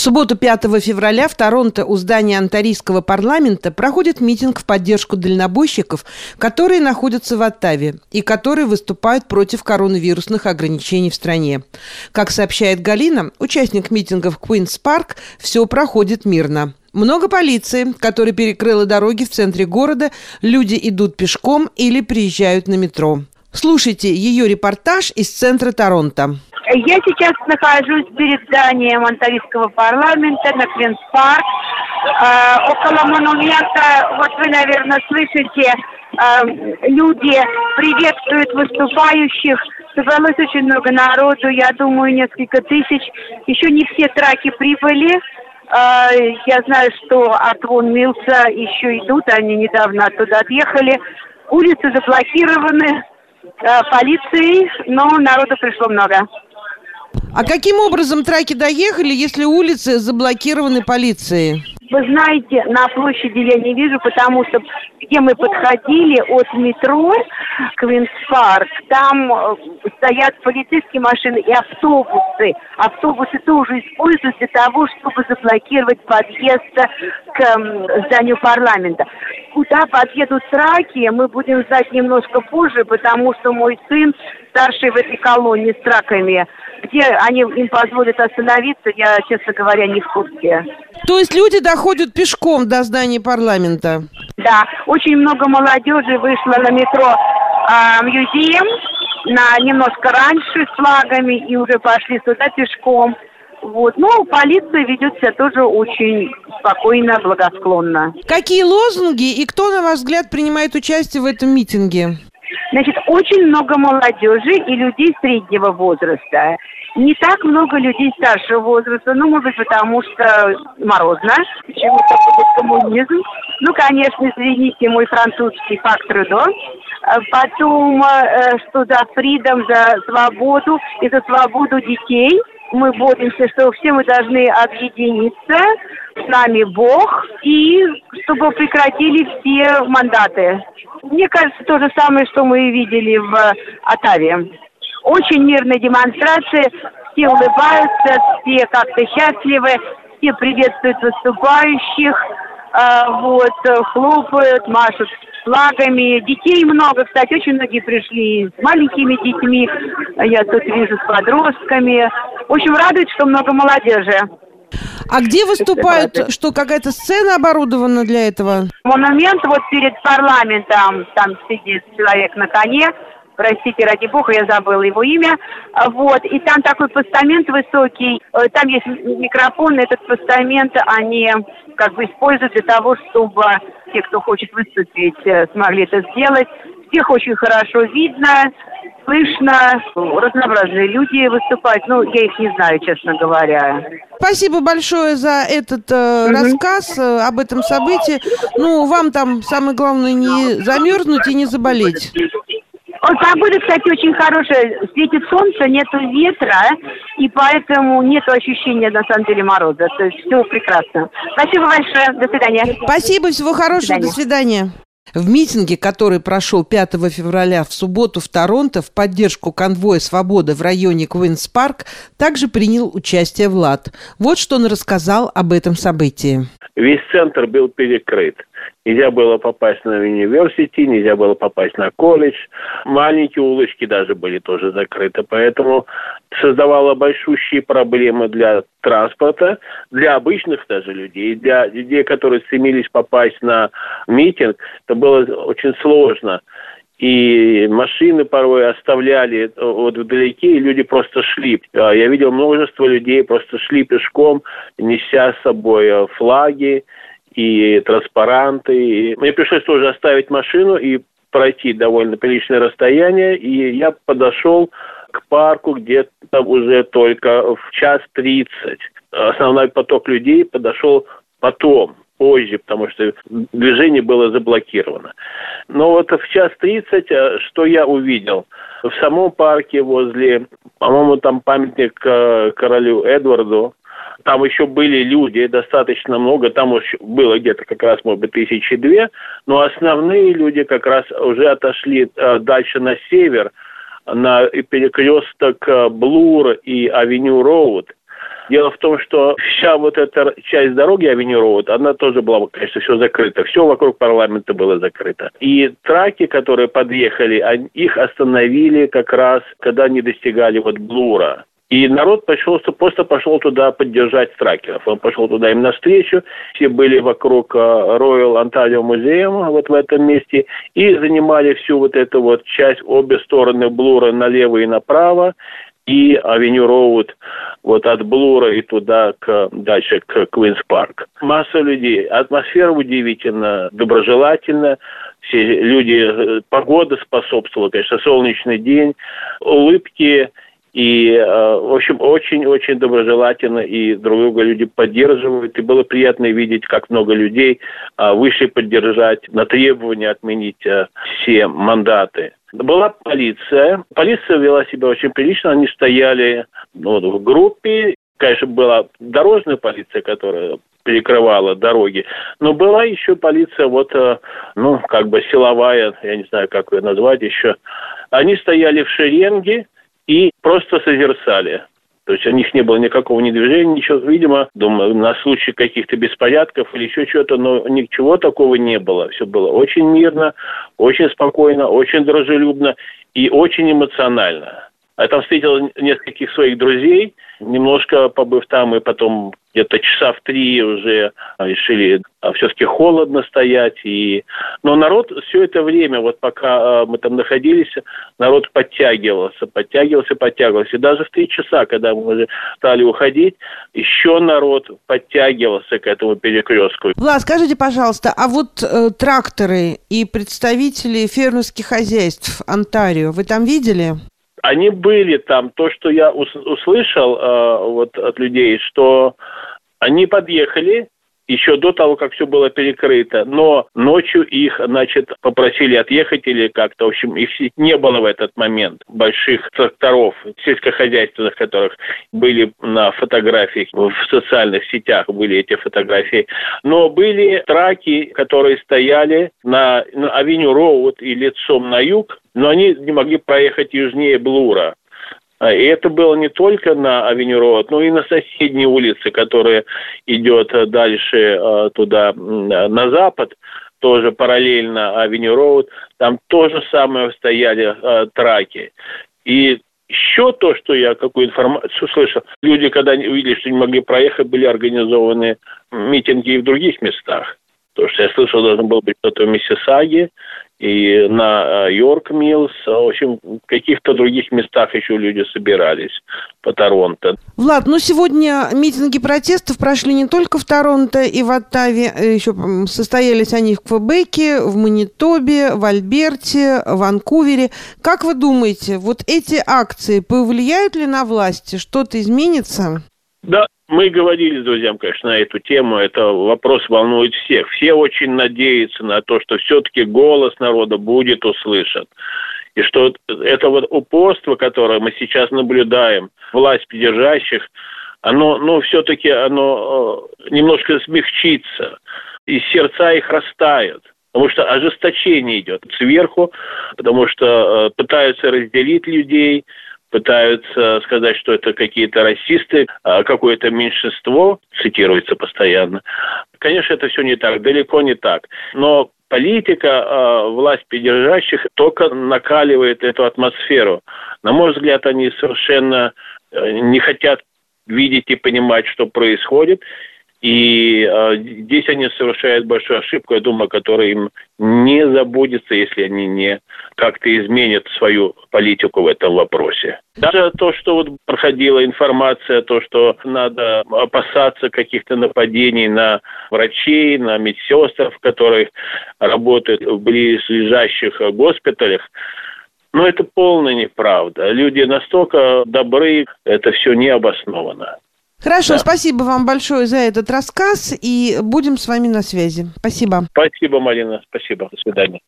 субботу 5 февраля в Торонто у здания Онтарийского парламента проходит митинг в поддержку дальнобойщиков, которые находятся в Оттаве и которые выступают против коронавирусных ограничений в стране. Как сообщает Галина, участник митинга в Куинс Парк, все проходит мирно. Много полиции, которая перекрыла дороги в центре города, люди идут пешком или приезжают на метро. Слушайте ее репортаж из центра Торонто. Я сейчас нахожусь перед зданием Онтарийского парламента на Квинс-парк. Э, около монумента, вот вы, наверное, слышите, э, люди приветствуют выступающих. Собралось очень много народу, я думаю, несколько тысяч. Еще не все траки прибыли. Э, я знаю, что от Вон Милса еще идут, они недавно оттуда отъехали. Улицы заблокированы полицией, но народу пришло много. А каким образом траки доехали, если улицы заблокированы полицией? Вы знаете, на площади я не вижу, потому что где мы подходили от метро Квинс-парк, там э, стоят полицейские машины и автобусы. Автобусы тоже используют для того, чтобы заблокировать подъезд к зданию парламента. Куда подъедут траки, мы будем знать немножко позже, потому что мой сын старший в этой колонии с траками где они им позволят остановиться, я, честно говоря, не в курсе. То есть люди доходят пешком до здания парламента? Да, очень много молодежи вышло на метро э, Мьюзием на немножко раньше с флагами и уже пошли сюда пешком. Вот. Ну, полиция ведет себя тоже очень спокойно, благосклонно. Какие лозунги и кто, на ваш взгляд, принимает участие в этом митинге? Значит, очень много молодежи и людей среднего возраста. Не так много людей старшего возраста, ну, может быть, потому что морозно, почему-то коммунизм. Ну, конечно, извините, мой французский факт трудо. Потом, э, что за фридом, за свободу и за свободу детей. Мы боремся, что все мы должны объединиться, с нами Бог, и чтобы прекратили все мандаты. Мне кажется, то же самое, что мы видели в Атаве. Очень мирная демонстрация, все улыбаются, все как-то счастливы, все приветствуют выступающих, э, вот, хлопают, машут флагами. Детей много, кстати, очень многие пришли с маленькими детьми, я тут вижу с подростками. В общем, радует, что много молодежи. А где выступают, что какая-то сцена оборудована для этого? Монумент вот перед парламентом, там сидит человек на коне, простите, ради бога, я забыла его имя, вот, и там такой постамент высокий, э, там есть микрофон, этот постамент они как бы используют для того, чтобы те, кто хочет выступить, э, смогли это сделать. Всех очень хорошо видно, слышно, разнообразные люди выступают, ну, я их не знаю, честно говоря. Спасибо большое за этот э, угу. рассказ э, об этом событии. Ну, вам там самое главное не замерзнуть и не заболеть. Погода, кстати, очень хорошая. Светит солнце, нету ветра, и поэтому нет ощущения, на самом деле, мороза. То есть все прекрасно. Спасибо большое. До свидания. Спасибо, всего хорошего. До свидания. До свидания. В митинге, который прошел 5 февраля в субботу в Торонто в поддержку конвоя «Свобода» в районе Куинс-Парк, также принял участие Влад. Вот что он рассказал об этом событии. Весь центр был перекрыт. Нельзя было попасть на университет, нельзя было попасть на колледж. Маленькие улочки даже были тоже закрыты. Поэтому создавало большущие проблемы для транспорта, для обычных даже людей, для людей, которые стремились попасть на митинг. Это было очень сложно. И машины порой оставляли вот вдалеке, и люди просто шли. А я видел множество людей просто шли пешком, неся с собой флаги, и транспаранты. И мне пришлось тоже оставить машину и пройти довольно приличное расстояние, и я подошел к парку где-то уже только в час тридцать. Основной поток людей подошел потом, позже, потому что движение было заблокировано. Но вот в час тридцать э, что я увидел? В самом парке возле, по-моему, там памятник э, королю Эдварду, там еще были люди достаточно много, там уж было где-то как раз, может быть, тысячи две, но основные люди как раз уже отошли э, дальше на север, на перекресток э, Блур и Авеню Роуд. Дело в том, что вся вот эта часть дороги Авеню Роуд, она тоже была, конечно, все закрыто. Все вокруг парламента было закрыто. И траки, которые подъехали, их остановили как раз, когда они достигали вот Блура. И народ пошел, просто пошел туда поддержать тракеров. Он пошел туда им навстречу. Все были вокруг Royal Ontario Museum вот в этом месте и занимали всю вот эту вот часть, обе стороны Блура налево и направо и Авеню Роуд вот от Блура и туда к, дальше к Квинс Парк. Масса людей. Атмосфера удивительно, доброжелательная. Все люди, э, погода способствовала, конечно, солнечный день, улыбки и, э, в общем, очень-очень доброжелательно и друг друга люди поддерживают. И было приятно видеть, как много людей э, вышли поддержать на требование отменить э, все мандаты. Была полиция. Полиция вела себя очень прилично. Они стояли ну, в группе. Конечно, была дорожная полиция, которая перекрывала дороги. Но была еще полиция, вот, ну, как бы силовая, я не знаю, как ее назвать еще. Они стояли в шеренге, и просто созерцали. То есть у них не было никакого ни движения, ничего. Видимо, думаю, на случай каких-то беспорядков или еще чего-то, но ничего такого не было. Все было очень мирно, очень спокойно, очень дружелюбно и очень эмоционально. Я там встретил нескольких своих друзей, немножко побыв там, и потом где-то часа в три уже решили а, все-таки холодно стоять. И... Но народ все это время, вот пока а, мы там находились, народ подтягивался, подтягивался, подтягивался. И даже в три часа, когда мы уже стали уходить, еще народ подтягивался к этому перекрестку. Влад, скажите, пожалуйста, а вот э, тракторы и представители фермерских хозяйств Онтарио, вы там видели? Они были там. То, что я услышал э, вот от людей, что они подъехали, еще до того, как все было перекрыто. Но ночью их, значит, попросили отъехать или как-то. В общем, их не было в этот момент. Больших тракторов сельскохозяйственных, которых были на фотографиях в социальных сетях, были эти фотографии. Но были траки, которые стояли на, на авеню Роуд и лицом на юг, но они не могли проехать южнее Блура. А, и это было не только на Авеню Роуд, но и на соседней улице, которая идет дальше а, туда, на запад, тоже параллельно Авеню Роуд. Там тоже самое стояли э, траки. И еще то, что я какую информацию слышал, люди, когда увидели, что не могли проехать, были организованы митинги и в других местах. То, что я слышал, должен был быть кто-то в Миссисаге, и на э, Йорк Миллс, в общем, в каких-то других местах еще люди собирались по Торонто. Влад, ну сегодня митинги протестов прошли не только в Торонто и в Оттаве, э, еще состоялись они в Квебеке, в Манитобе, в Альберте, в Ванкувере. Как вы думаете, вот эти акции повлияют ли на власти? Что-то изменится? Да, мы говорили с друзьям, конечно, на эту тему. Это вопрос волнует всех. Все очень надеются на то, что все-таки голос народа будет услышан. И что это вот упорство, которое мы сейчас наблюдаем, власть придержащих, оно, ну, все-таки оно э, немножко смягчится, и сердца их растают. Потому что ожесточение идет сверху, потому что э, пытаются разделить людей, пытаются сказать, что это какие-то расисты, а какое-то меньшинство, цитируется постоянно. Конечно, это все не так, далеко не так. Но политика э, власть придержащих только накаливает эту атмосферу. На мой взгляд, они совершенно э, не хотят видеть и понимать, что происходит. И э, здесь они совершают большую ошибку, я думаю, которая им не забудется, если они не как-то изменят свою политику в этом вопросе. Даже то, что вот проходила информация, то, что надо опасаться каких-то нападений на врачей, на медсестр, которые работают в близлежащих госпиталях, но это полная неправда. Люди настолько добры, это все не обосновано. Хорошо, да. спасибо вам большое за этот рассказ, и будем с вами на связи. Спасибо. Спасибо, Марина, спасибо. До свидания.